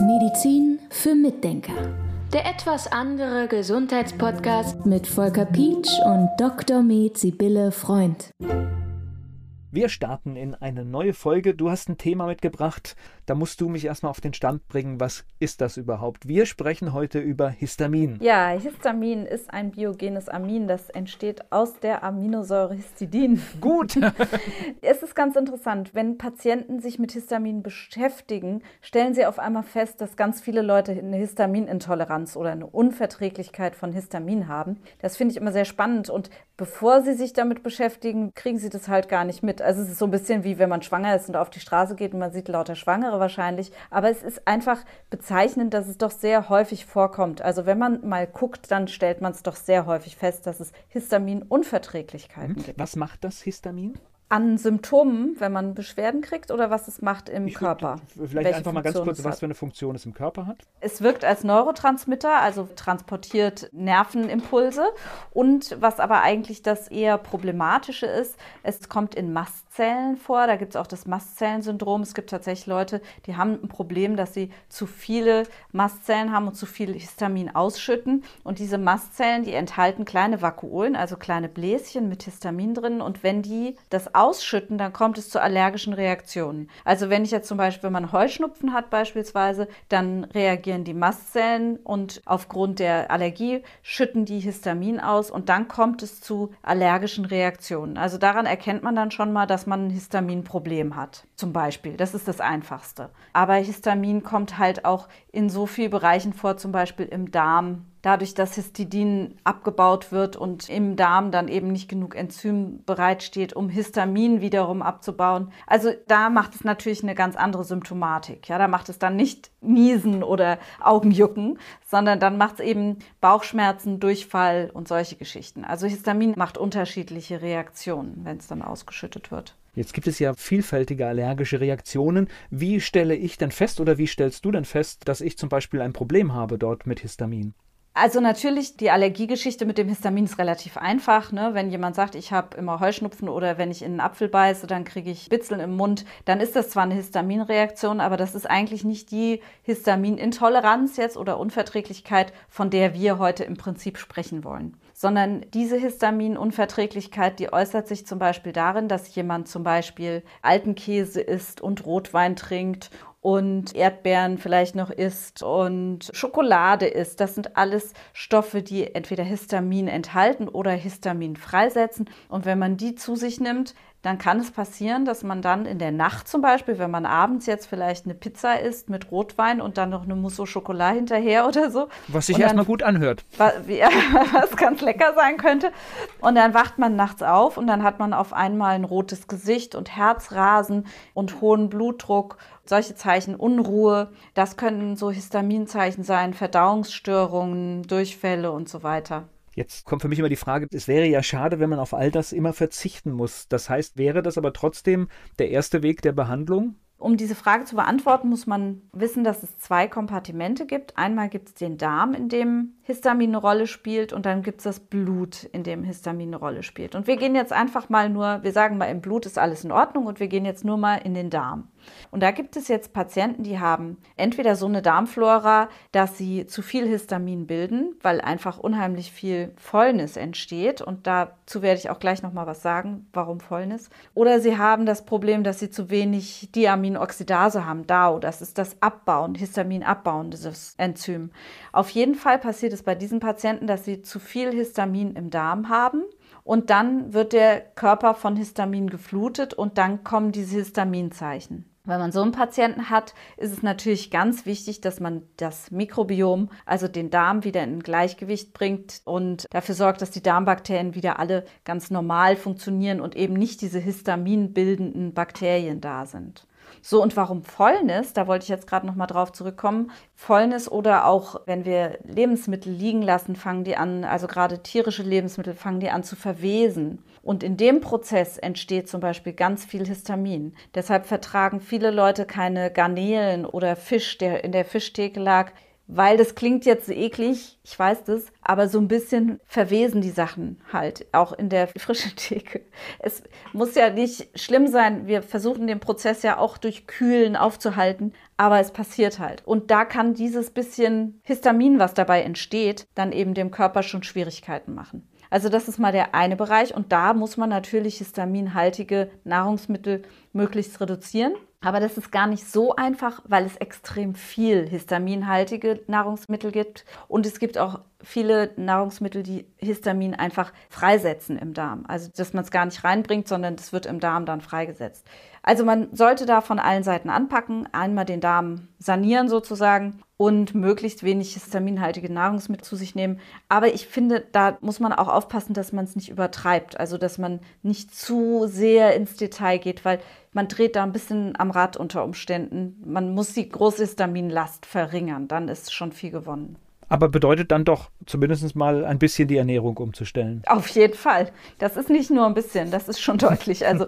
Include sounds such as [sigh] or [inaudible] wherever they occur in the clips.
Medizin für Mitdenker. Der etwas andere Gesundheitspodcast mit Volker Pietsch und Dr. Med Sibylle Freund. Wir starten in eine neue Folge. Du hast ein Thema mitgebracht. Da musst du mich erstmal auf den Stand bringen. Was ist das überhaupt? Wir sprechen heute über Histamin. Ja, Histamin ist ein biogenes Amin. Das entsteht aus der Aminosäure Histidin. Gut. [laughs] [laughs] es ist ganz interessant. Wenn Patienten sich mit Histamin beschäftigen, stellen sie auf einmal fest, dass ganz viele Leute eine Histaminintoleranz oder eine Unverträglichkeit von Histamin haben. Das finde ich immer sehr spannend. Und bevor sie sich damit beschäftigen, kriegen sie das halt gar nicht mit. Also es ist so ein bisschen wie wenn man schwanger ist und auf die Straße geht und man sieht lauter Schwangere wahrscheinlich. Aber es ist einfach bezeichnend, dass es doch sehr häufig vorkommt. Also wenn man mal guckt, dann stellt man es doch sehr häufig fest, dass es Histaminunverträglichkeiten mhm. gibt. Was macht das Histamin? An Symptomen, wenn man Beschwerden kriegt oder was es macht im ich Körper? Vielleicht Welche einfach mal ganz kurz, was für eine Funktion es im Körper hat. Es wirkt als Neurotransmitter, also transportiert Nervenimpulse. Und was aber eigentlich das eher problematische ist, es kommt in Mastzellen vor. Da gibt es auch das Mastzellensyndrom. Es gibt tatsächlich Leute, die haben ein Problem, dass sie zu viele Mastzellen haben und zu viel Histamin ausschütten. Und diese Mastzellen, die enthalten kleine Vakuolen, also kleine Bläschen mit Histamin drin. Und wenn die das ausschütten, dann kommt es zu allergischen Reaktionen. Also wenn ich jetzt zum Beispiel, wenn man Heuschnupfen hat beispielsweise, dann reagieren die Mastzellen und aufgrund der Allergie schütten die Histamin aus und dann kommt es zu allergischen Reaktionen. Also daran erkennt man dann schon mal, dass man ein Histaminproblem hat. Zum Beispiel, das ist das Einfachste. Aber Histamin kommt halt auch in so vielen Bereichen vor, zum Beispiel im Darm, dadurch, dass Histidin abgebaut wird und im Darm dann eben nicht genug Enzym bereitsteht, um Histamin wiederum abzubauen. Also da macht es natürlich eine ganz andere Symptomatik. Ja, da macht es dann nicht Niesen oder Augenjucken, sondern dann macht es eben Bauchschmerzen, Durchfall und solche Geschichten. Also Histamin macht unterschiedliche Reaktionen, wenn es dann ausgeschüttet wird. Jetzt gibt es ja vielfältige allergische Reaktionen. Wie stelle ich denn fest oder wie stellst du denn fest, dass ich zum Beispiel ein Problem habe dort mit Histamin? Also natürlich, die Allergiegeschichte mit dem Histamin ist relativ einfach. Ne? Wenn jemand sagt, ich habe immer Heuschnupfen oder wenn ich in einen Apfel beiße, dann kriege ich Bitzeln im Mund, dann ist das zwar eine Histaminreaktion, aber das ist eigentlich nicht die Histaminintoleranz jetzt oder Unverträglichkeit, von der wir heute im Prinzip sprechen wollen. Sondern diese Histaminunverträglichkeit, die äußert sich zum Beispiel darin, dass jemand zum Beispiel alten Käse isst und Rotwein trinkt und Erdbeeren vielleicht noch isst und Schokolade isst. Das sind alles Stoffe, die entweder Histamin enthalten oder Histamin freisetzen. Und wenn man die zu sich nimmt, dann kann es passieren, dass man dann in der Nacht zum Beispiel, wenn man abends jetzt vielleicht eine Pizza isst mit Rotwein und dann noch eine Mousse Schokolade hinterher oder so. Was sich erstmal gut anhört. Was, ja, [laughs] was ganz lecker sein könnte. Und dann wacht man nachts auf und dann hat man auf einmal ein rotes Gesicht und Herzrasen und hohen Blutdruck solche Zeichen, Unruhe, das können so Histaminzeichen sein, Verdauungsstörungen, Durchfälle und so weiter. Jetzt kommt für mich immer die Frage, es wäre ja schade, wenn man auf all das immer verzichten muss. Das heißt, wäre das aber trotzdem der erste Weg der Behandlung? Um diese Frage zu beantworten, muss man wissen, dass es zwei Kompartimente gibt. Einmal gibt es den Darm, in dem Histamin eine Rolle spielt und dann gibt es das Blut, in dem Histamin eine Rolle spielt. Und wir gehen jetzt einfach mal nur, wir sagen mal, im Blut ist alles in Ordnung und wir gehen jetzt nur mal in den Darm. Und da gibt es jetzt Patienten, die haben entweder so eine Darmflora, dass sie zu viel Histamin bilden, weil einfach unheimlich viel Fäulnis entsteht. Und dazu werde ich auch gleich nochmal was sagen, warum Fäulnis. Oder sie haben das Problem, dass sie zu wenig Diaminoxidase haben, DAO. Das ist das Abbauen, Histamin abbauen, dieses Enzym. Auf jeden Fall passiert es bei diesen Patienten, dass sie zu viel Histamin im Darm haben und dann wird der Körper von Histamin geflutet und dann kommen diese Histaminzeichen. Wenn man so einen Patienten hat, ist es natürlich ganz wichtig, dass man das Mikrobiom, also den Darm, wieder in Gleichgewicht bringt und dafür sorgt, dass die Darmbakterien wieder alle ganz normal funktionieren und eben nicht diese histaminbildenden Bakterien da sind. So, und warum Fäulnis? Da wollte ich jetzt gerade nochmal drauf zurückkommen. Fäulnis oder auch, wenn wir Lebensmittel liegen lassen, fangen die an, also gerade tierische Lebensmittel, fangen die an zu verwesen. Und in dem Prozess entsteht zum Beispiel ganz viel Histamin. Deshalb vertragen viele Leute keine Garnelen oder Fisch, der in der Fischtheke lag, weil das klingt jetzt eklig, ich weiß das, aber so ein bisschen verwesen die Sachen halt, auch in der [laughs] frischen Theke. Es muss ja nicht schlimm sein, wir versuchen den Prozess ja auch durch Kühlen aufzuhalten, aber es passiert halt. Und da kann dieses bisschen Histamin, was dabei entsteht, dann eben dem Körper schon Schwierigkeiten machen. Also das ist mal der eine Bereich und da muss man natürlich histaminhaltige Nahrungsmittel möglichst reduzieren. Aber das ist gar nicht so einfach, weil es extrem viel histaminhaltige Nahrungsmittel gibt. Und es gibt auch viele Nahrungsmittel, die Histamin einfach freisetzen im Darm. Also, dass man es gar nicht reinbringt, sondern es wird im Darm dann freigesetzt. Also, man sollte da von allen Seiten anpacken. Einmal den Darm sanieren sozusagen und möglichst wenig histaminhaltige Nahrungsmittel zu sich nehmen. Aber ich finde, da muss man auch aufpassen, dass man es nicht übertreibt. Also, dass man nicht zu sehr ins Detail geht, weil man dreht da ein bisschen am Rad unter Umständen. Man muss die Großhistaminlast verringern, dann ist schon viel gewonnen. Aber bedeutet dann doch zumindest mal ein bisschen die Ernährung umzustellen. Auf jeden Fall. Das ist nicht nur ein bisschen, das ist schon [laughs] deutlich. Also,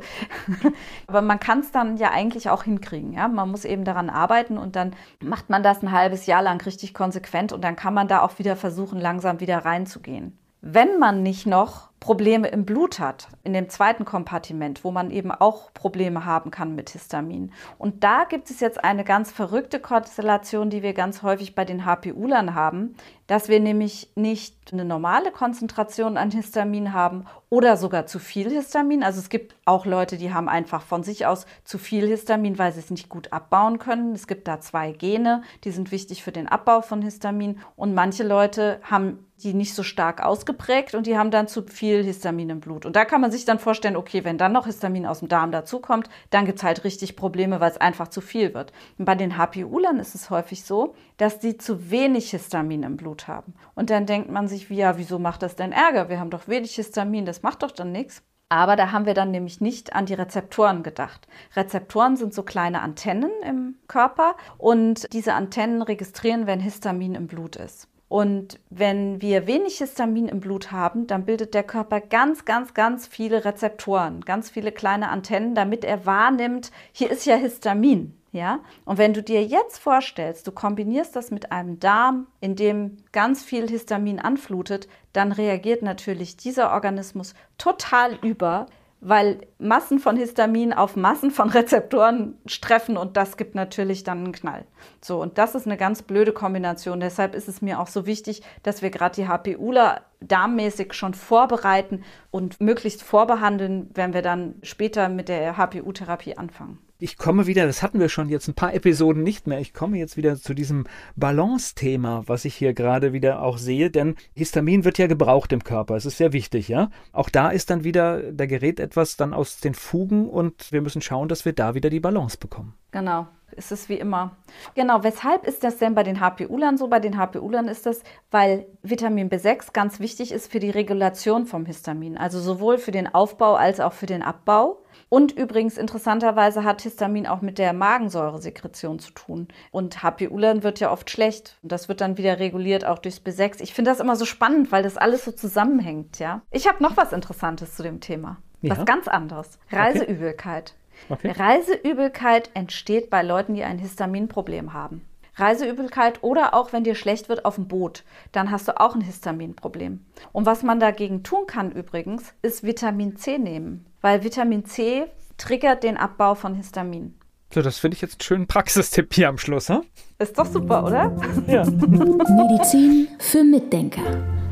[laughs] aber man kann es dann ja eigentlich auch hinkriegen. Ja? Man muss eben daran arbeiten und dann macht man das ein halbes Jahr lang richtig konsequent und dann kann man da auch wieder versuchen, langsam wieder reinzugehen. Wenn man nicht noch Probleme im Blut hat, in dem zweiten Kompartiment, wo man eben auch Probleme haben kann mit Histamin. Und da gibt es jetzt eine ganz verrückte Konstellation, die wir ganz häufig bei den HPU-Lern haben, dass wir nämlich nicht eine normale Konzentration an Histamin haben oder sogar zu viel Histamin. Also es gibt auch Leute, die haben einfach von sich aus zu viel Histamin, weil sie es nicht gut abbauen können. Es gibt da zwei Gene, die sind wichtig für den Abbau von Histamin. Und manche Leute haben die nicht so stark ausgeprägt und die haben dann zu viel Histamin im Blut. Und da kann man sich dann vorstellen, okay, wenn dann noch Histamin aus dem Darm dazukommt, dann gibt es halt richtig Probleme, weil es einfach zu viel wird. Und bei den HPU-Lern ist es häufig so, dass die zu wenig Histamin im Blut haben. Und dann denkt man sich, wie, ja, wieso macht das denn Ärger? Wir haben doch wenig Histamin, das macht doch dann nichts. Aber da haben wir dann nämlich nicht an die Rezeptoren gedacht. Rezeptoren sind so kleine Antennen im Körper und diese Antennen registrieren, wenn Histamin im Blut ist. Und wenn wir wenig Histamin im Blut haben, dann bildet der Körper ganz, ganz, ganz viele Rezeptoren, ganz viele kleine Antennen, damit er wahrnimmt, hier ist ja Histamin. Ja? Und wenn du dir jetzt vorstellst, du kombinierst das mit einem Darm, in dem ganz viel Histamin anflutet, dann reagiert natürlich dieser Organismus total über, weil Massen von Histamin auf Massen von [laughs] Rezeptoren treffen und das gibt natürlich dann einen Knall. So, und das ist eine ganz blöde Kombination. Deshalb ist es mir auch so wichtig, dass wir gerade die HPUler darmmäßig schon vorbereiten und möglichst vorbehandeln, wenn wir dann später mit der HPU-Therapie anfangen ich komme wieder, das hatten wir schon jetzt ein paar Episoden nicht mehr, ich komme jetzt wieder zu diesem Balance-Thema, was ich hier gerade wieder auch sehe, denn Histamin wird ja gebraucht im Körper, es ist sehr wichtig, ja. Auch da ist dann wieder, da gerät etwas dann aus den Fugen und wir müssen schauen, dass wir da wieder die Balance bekommen. Genau, ist es wie immer. Genau, weshalb ist das denn bei den HPU-Lern so? Bei den HPU-Lern ist das, weil Vitamin B6 ganz wichtig ist für die Regulation vom Histamin, also sowohl für den Aufbau als auch für den Abbau. Und übrigens, interessanterweise hat Histamin auch mit der Magensäuresekretion zu tun. Und HPU-Lern wird ja oft schlecht. Und das wird dann wieder reguliert, auch durchs B6. Ich finde das immer so spannend, weil das alles so zusammenhängt, ja. Ich habe noch was Interessantes zu dem Thema. Ja. Was ganz anderes. Reiseübelkeit. Okay. Reiseübelkeit entsteht bei Leuten, die ein Histaminproblem haben. Reiseübelkeit oder auch wenn dir schlecht wird auf dem Boot, dann hast du auch ein Histaminproblem. Und was man dagegen tun kann übrigens, ist Vitamin C nehmen, weil Vitamin C triggert den Abbau von Histamin. So, das finde ich jetzt einen schönen Praxistipp hier am Schluss, hm? Ist doch super, oder? Ja. Medizin für Mitdenker.